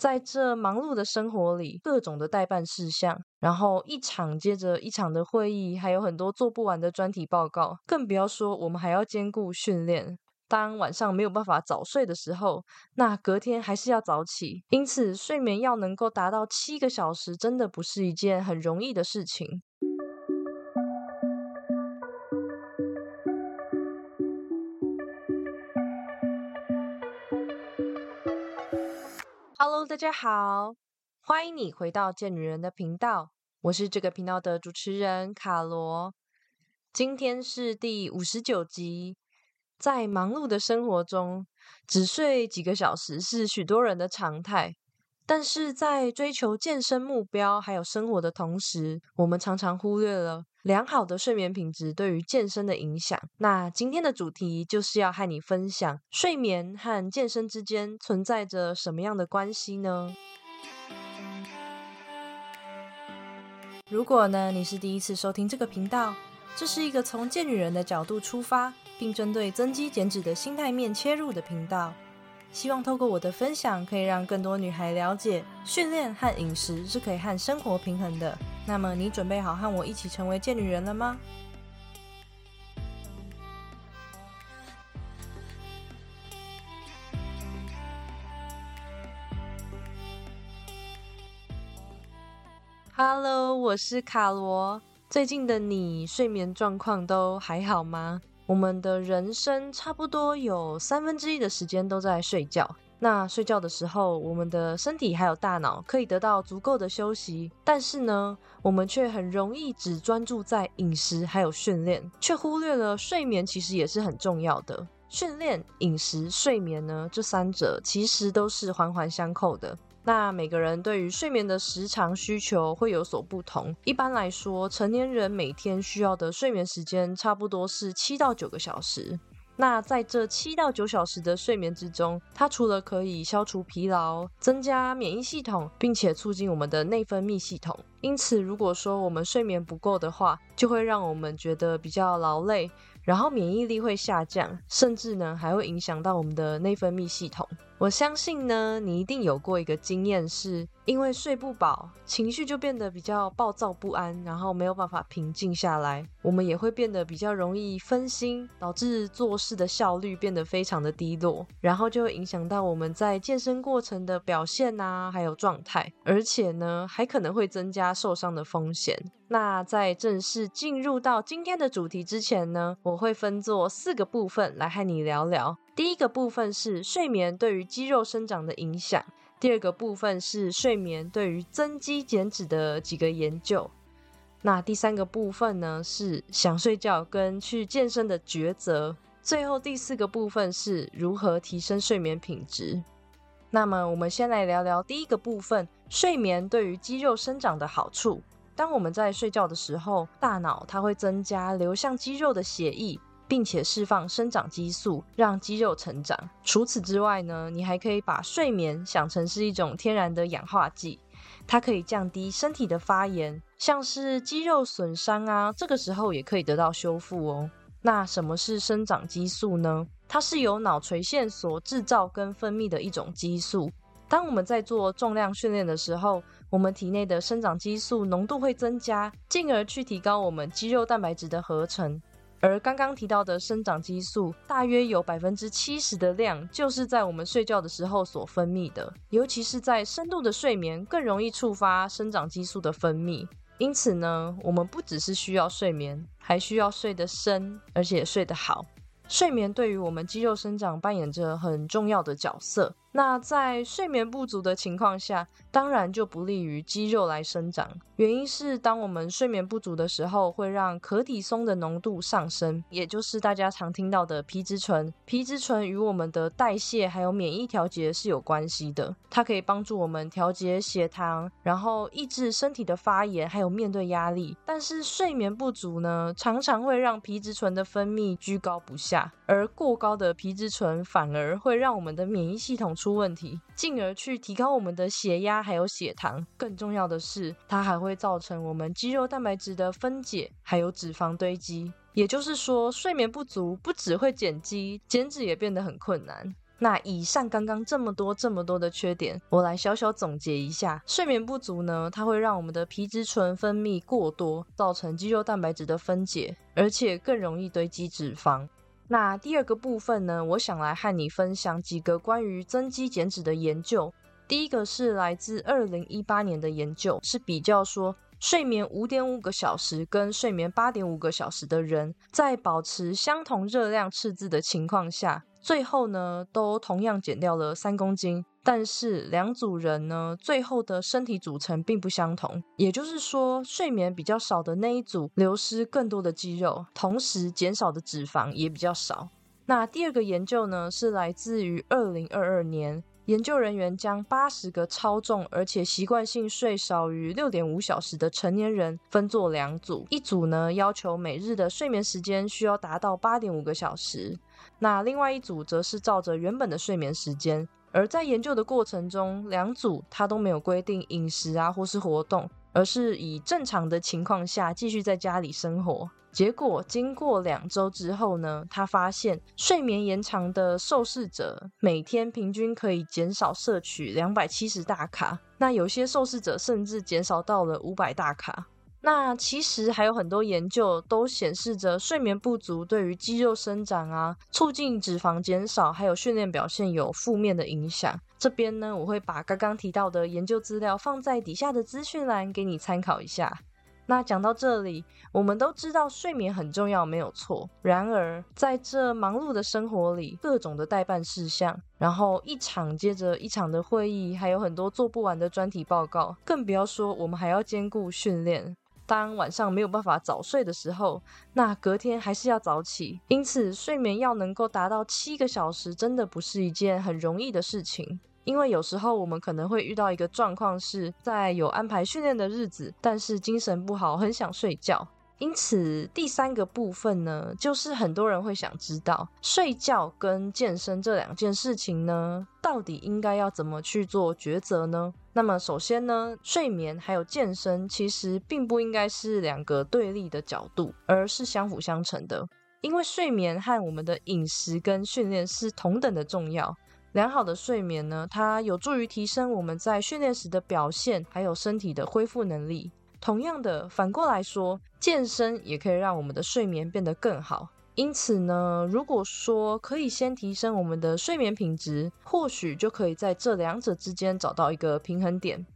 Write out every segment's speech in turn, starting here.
在这忙碌的生活里，各种的代办事项，然后一场接着一场的会议，还有很多做不完的专题报告，更不要说我们还要兼顾训练。当晚上没有办法早睡的时候，那隔天还是要早起，因此睡眠要能够达到七个小时，真的不是一件很容易的事情。大家好，欢迎你回到贱女人的频道，我是这个频道的主持人卡罗，今天是第五十九集。在忙碌的生活中，只睡几个小时是许多人的常态。但是在追求健身目标还有生活的同时，我们常常忽略了良好的睡眠品质对于健身的影响。那今天的主题就是要和你分享，睡眠和健身之间存在着什么样的关系呢？如果呢你是第一次收听这个频道，这是一个从健女人的角度出发。并针对增肌减脂的心态面切入的频道，希望透过我的分享，可以让更多女孩了解训练和饮食是可以和生活平衡的。那么，你准备好和我一起成为健女人了吗？Hello，我是卡罗。最近的你睡眠状况都还好吗？我们的人生差不多有三分之一的时间都在睡觉。那睡觉的时候，我们的身体还有大脑可以得到足够的休息。但是呢，我们却很容易只专注在饮食还有训练，却忽略了睡眠其实也是很重要的。训练、饮食、睡眠呢，这三者其实都是环环相扣的。那每个人对于睡眠的时长需求会有所不同。一般来说，成年人每天需要的睡眠时间差不多是七到九个小时。那在这七到九小时的睡眠之中，它除了可以消除疲劳、增加免疫系统，并且促进我们的内分泌系统。因此，如果说我们睡眠不够的话，就会让我们觉得比较劳累，然后免疫力会下降，甚至呢还会影响到我们的内分泌系统。我相信呢，你一定有过一个经验，是因为睡不饱，情绪就变得比较暴躁不安，然后没有办法平静下来。我们也会变得比较容易分心，导致做事的效率变得非常的低落，然后就会影响到我们在健身过程的表现啊，还有状态，而且呢，还可能会增加受伤的风险。那在正式进入到今天的主题之前呢，我会分作四个部分来和你聊聊。第一个部分是睡眠对于肌肉生长的影响，第二个部分是睡眠对于增肌减脂的几个研究，那第三个部分呢是想睡觉跟去健身的抉择，最后第四个部分是如何提升睡眠品质。那么我们先来聊聊第一个部分，睡眠对于肌肉生长的好处。当我们在睡觉的时候，大脑它会增加流向肌肉的血液。并且释放生长激素，让肌肉成长。除此之外呢，你还可以把睡眠想成是一种天然的氧化剂，它可以降低身体的发炎，像是肌肉损伤啊，这个时候也可以得到修复哦。那什么是生长激素呢？它是由脑垂腺所制造跟分泌的一种激素。当我们在做重量训练的时候，我们体内的生长激素浓度会增加，进而去提高我们肌肉蛋白质的合成。而刚刚提到的生长激素，大约有百分之七十的量就是在我们睡觉的时候所分泌的，尤其是在深度的睡眠，更容易触发生长激素的分泌。因此呢，我们不只是需要睡眠，还需要睡得深，而且睡得好。睡眠对于我们肌肉生长扮演着很重要的角色。那在睡眠不足的情况下，当然就不利于肌肉来生长。原因是当我们睡眠不足的时候，会让可体松的浓度上升，也就是大家常听到的皮质醇。皮质醇与我们的代谢还有免疫调节是有关系的，它可以帮助我们调节血糖，然后抑制身体的发炎，还有面对压力。但是睡眠不足呢，常常会让皮质醇的分泌居高不下，而过高的皮质醇反而会让我们的免疫系统。出问题，进而去提高我们的血压还有血糖。更重要的是，它还会造成我们肌肉蛋白质的分解，还有脂肪堆积。也就是说，睡眠不足不只会减肌，减脂也变得很困难。那以上刚刚这么多这么多的缺点，我来小小总结一下：睡眠不足呢，它会让我们的皮质醇分泌过多，造成肌肉蛋白质的分解，而且更容易堆积脂肪。那第二个部分呢，我想来和你分享几个关于增肌减脂的研究。第一个是来自二零一八年的研究，是比较说。睡眠五点五个小时跟睡眠八点五个小时的人，在保持相同热量赤字的情况下，最后呢都同样减掉了三公斤。但是两组人呢，最后的身体组成并不相同。也就是说，睡眠比较少的那一组流失更多的肌肉，同时减少的脂肪也比较少。那第二个研究呢，是来自于二零二二年。研究人员将八十个超重而且习惯性睡少于六点五小时的成年人分作两组，一组呢要求每日的睡眠时间需要达到八点五个小时，那另外一组则是照着原本的睡眠时间。而在研究的过程中，两组他都没有规定饮食啊或是活动，而是以正常的情况下继续在家里生活。结果经过两周之后呢，他发现睡眠延长的受试者每天平均可以减少摄取两百七十大卡，那有些受试者甚至减少到了五百大卡。那其实还有很多研究都显示着睡眠不足对于肌肉生长啊、促进脂肪减少，还有训练表现有负面的影响。这边呢，我会把刚刚提到的研究资料放在底下的资讯栏给你参考一下。那讲到这里，我们都知道睡眠很重要，没有错。然而，在这忙碌的生活里，各种的代办事项，然后一场接着一场的会议，还有很多做不完的专题报告，更不要说我们还要兼顾训练。当晚上没有办法早睡的时候，那隔天还是要早起。因此，睡眠要能够达到七个小时，真的不是一件很容易的事情。因为有时候我们可能会遇到一个状况，是在有安排训练的日子，但是精神不好，很想睡觉。因此，第三个部分呢，就是很多人会想知道，睡觉跟健身这两件事情呢，到底应该要怎么去做抉择呢？那么，首先呢，睡眠还有健身其实并不应该是两个对立的角度，而是相辅相成的。因为睡眠和我们的饮食跟训练是同等的重要。良好的睡眠呢，它有助于提升我们在训练时的表现，还有身体的恢复能力。同样的，反过来说，健身也可以让我们的睡眠变得更好。因此呢，如果说可以先提升我们的睡眠品质，或许就可以在这两者之间找到一个平衡点。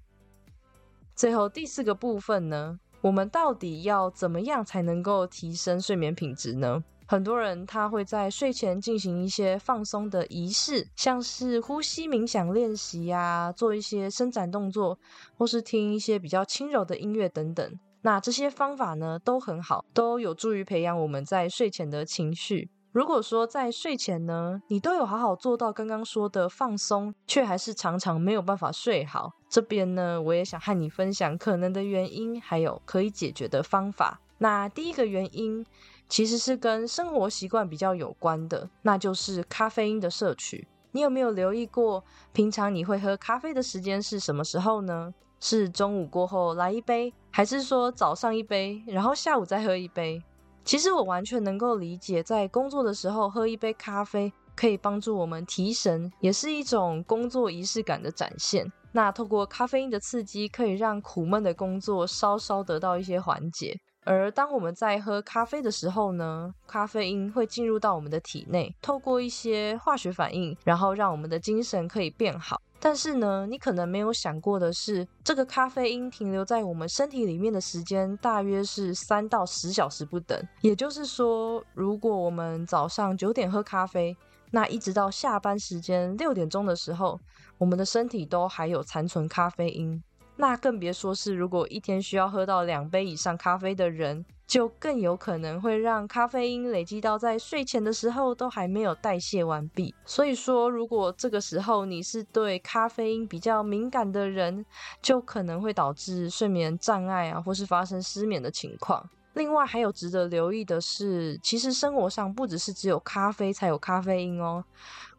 最后第四个部分呢，我们到底要怎么样才能够提升睡眠品质呢？很多人他会在睡前进行一些放松的仪式，像是呼吸冥想练习呀，做一些伸展动作，或是听一些比较轻柔的音乐等等。那这些方法呢都很好，都有助于培养我们在睡前的情绪。如果说在睡前呢，你都有好好做到刚刚说的放松，却还是常常没有办法睡好，这边呢，我也想和你分享可能的原因，还有可以解决的方法。那第一个原因。其实是跟生活习惯比较有关的，那就是咖啡因的摄取。你有没有留意过，平常你会喝咖啡的时间是什么时候呢？是中午过后来一杯，还是说早上一杯，然后下午再喝一杯？其实我完全能够理解，在工作的时候喝一杯咖啡可以帮助我们提神，也是一种工作仪式感的展现。那透过咖啡因的刺激，可以让苦闷的工作稍稍得到一些缓解。而当我们在喝咖啡的时候呢，咖啡因会进入到我们的体内，透过一些化学反应，然后让我们的精神可以变好。但是呢，你可能没有想过的是，这个咖啡因停留在我们身体里面的时间大约是三到十小时不等。也就是说，如果我们早上九点喝咖啡，那一直到下班时间六点钟的时候，我们的身体都还有残存咖啡因。那更别说是，如果一天需要喝到两杯以上咖啡的人，就更有可能会让咖啡因累积到在睡前的时候都还没有代谢完毕。所以说，如果这个时候你是对咖啡因比较敏感的人，就可能会导致睡眠障碍啊，或是发生失眠的情况。另外，还有值得留意的是，其实生活上不只是只有咖啡才有咖啡因哦。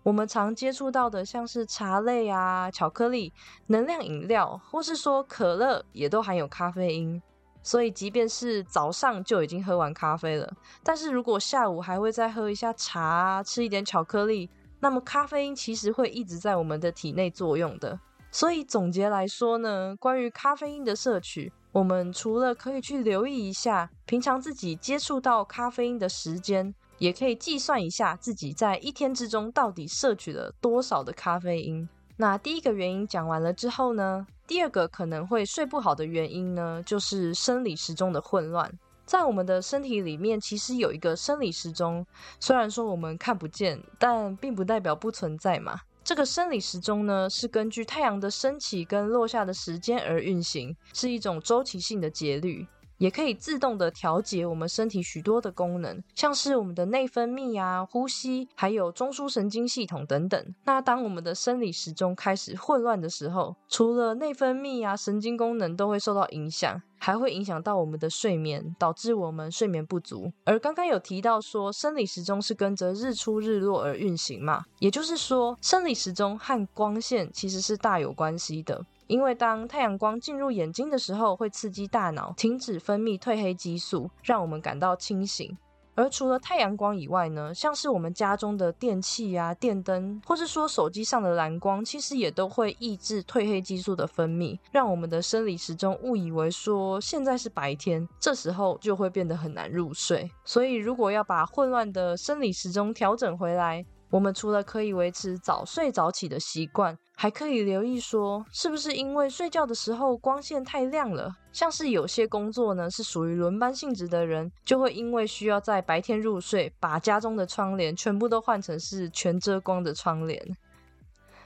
我们常接触到的，像是茶类啊、巧克力、能量饮料，或是说可乐，也都含有咖啡因。所以，即便是早上就已经喝完咖啡了，但是如果下午还会再喝一下茶、吃一点巧克力，那么咖啡因其实会一直在我们的体内作用的。所以总结来说呢，关于咖啡因的摄取，我们除了可以去留意一下平常自己接触到咖啡因的时间，也可以计算一下自己在一天之中到底摄取了多少的咖啡因。那第一个原因讲完了之后呢，第二个可能会睡不好的原因呢，就是生理时钟的混乱。在我们的身体里面，其实有一个生理时钟，虽然说我们看不见，但并不代表不存在嘛。这个生理时钟呢，是根据太阳的升起跟落下的时间而运行，是一种周期性的节律。也可以自动的调节我们身体许多的功能，像是我们的内分泌啊、呼吸，还有中枢神经系统等等。那当我们的生理时钟开始混乱的时候，除了内分泌啊、神经功能都会受到影响，还会影响到我们的睡眠，导致我们睡眠不足。而刚刚有提到说，生理时钟是跟着日出日落而运行嘛，也就是说，生理时钟和光线其实是大有关系的。因为当太阳光进入眼睛的时候，会刺激大脑停止分泌褪黑激素，让我们感到清醒。而除了太阳光以外呢，像是我们家中的电器啊、电灯，或是说手机上的蓝光，其实也都会抑制褪黑激素的分泌，让我们的生理时钟误以为说现在是白天，这时候就会变得很难入睡。所以，如果要把混乱的生理时钟调整回来，我们除了可以维持早睡早起的习惯，还可以留意说，是不是因为睡觉的时候光线太亮了？像是有些工作呢是属于轮班性质的人，就会因为需要在白天入睡，把家中的窗帘全部都换成是全遮光的窗帘。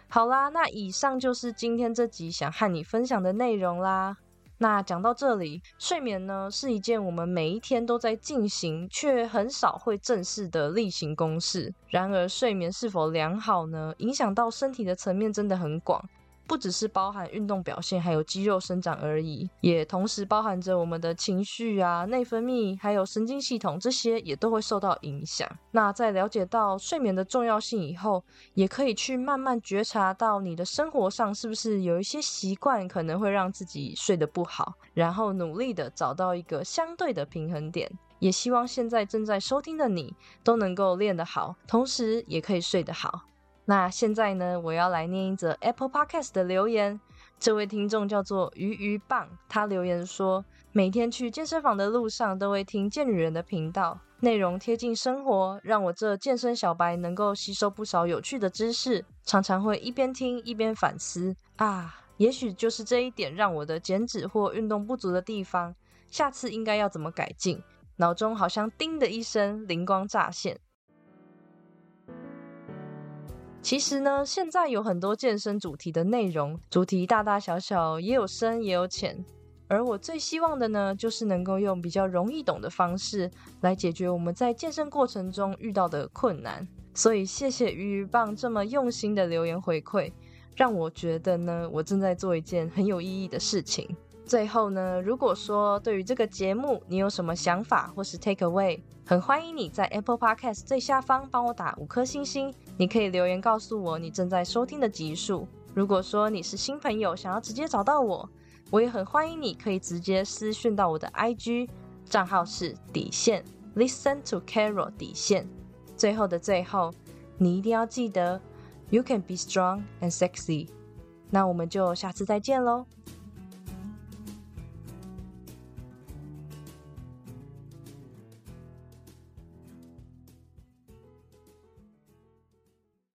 好啦，那以上就是今天这集想和你分享的内容啦。那讲到这里，睡眠呢是一件我们每一天都在进行，却很少会正式的例行公事。然而，睡眠是否良好呢？影响到身体的层面真的很广。不只是包含运动表现，还有肌肉生长而已，也同时包含着我们的情绪啊、内分泌，还有神经系统，这些也都会受到影响。那在了解到睡眠的重要性以后，也可以去慢慢觉察到你的生活上是不是有一些习惯可能会让自己睡得不好，然后努力的找到一个相对的平衡点。也希望现在正在收听的你都能够练得好，同时也可以睡得好。那现在呢，我要来念一则 Apple Podcast 的留言。这位听众叫做鱼鱼棒，他留言说：每天去健身房的路上都会听健女人的频道，内容贴近生活，让我这健身小白能够吸收不少有趣的知识。常常会一边听一边反思啊，也许就是这一点让我的减脂或运动不足的地方，下次应该要怎么改进？脑中好像叮的一声，灵光乍现。其实呢，现在有很多健身主题的内容，主题大大小小，也有深也有浅。而我最希望的呢，就是能够用比较容易懂的方式来解决我们在健身过程中遇到的困难。所以谢谢鱼鱼棒这么用心的留言回馈，让我觉得呢，我正在做一件很有意义的事情。最后呢，如果说对于这个节目你有什么想法或是 take away，很欢迎你在 Apple Podcast 最下方帮我打五颗星星。你可以留言告诉我你正在收听的集数。如果说你是新朋友，想要直接找到我，我也很欢迎你可以直接私讯到我的 IG 账号是底线 Listen to Carol 底线。最后的最后，你一定要记得 You can be strong and sexy。那我们就下次再见喽。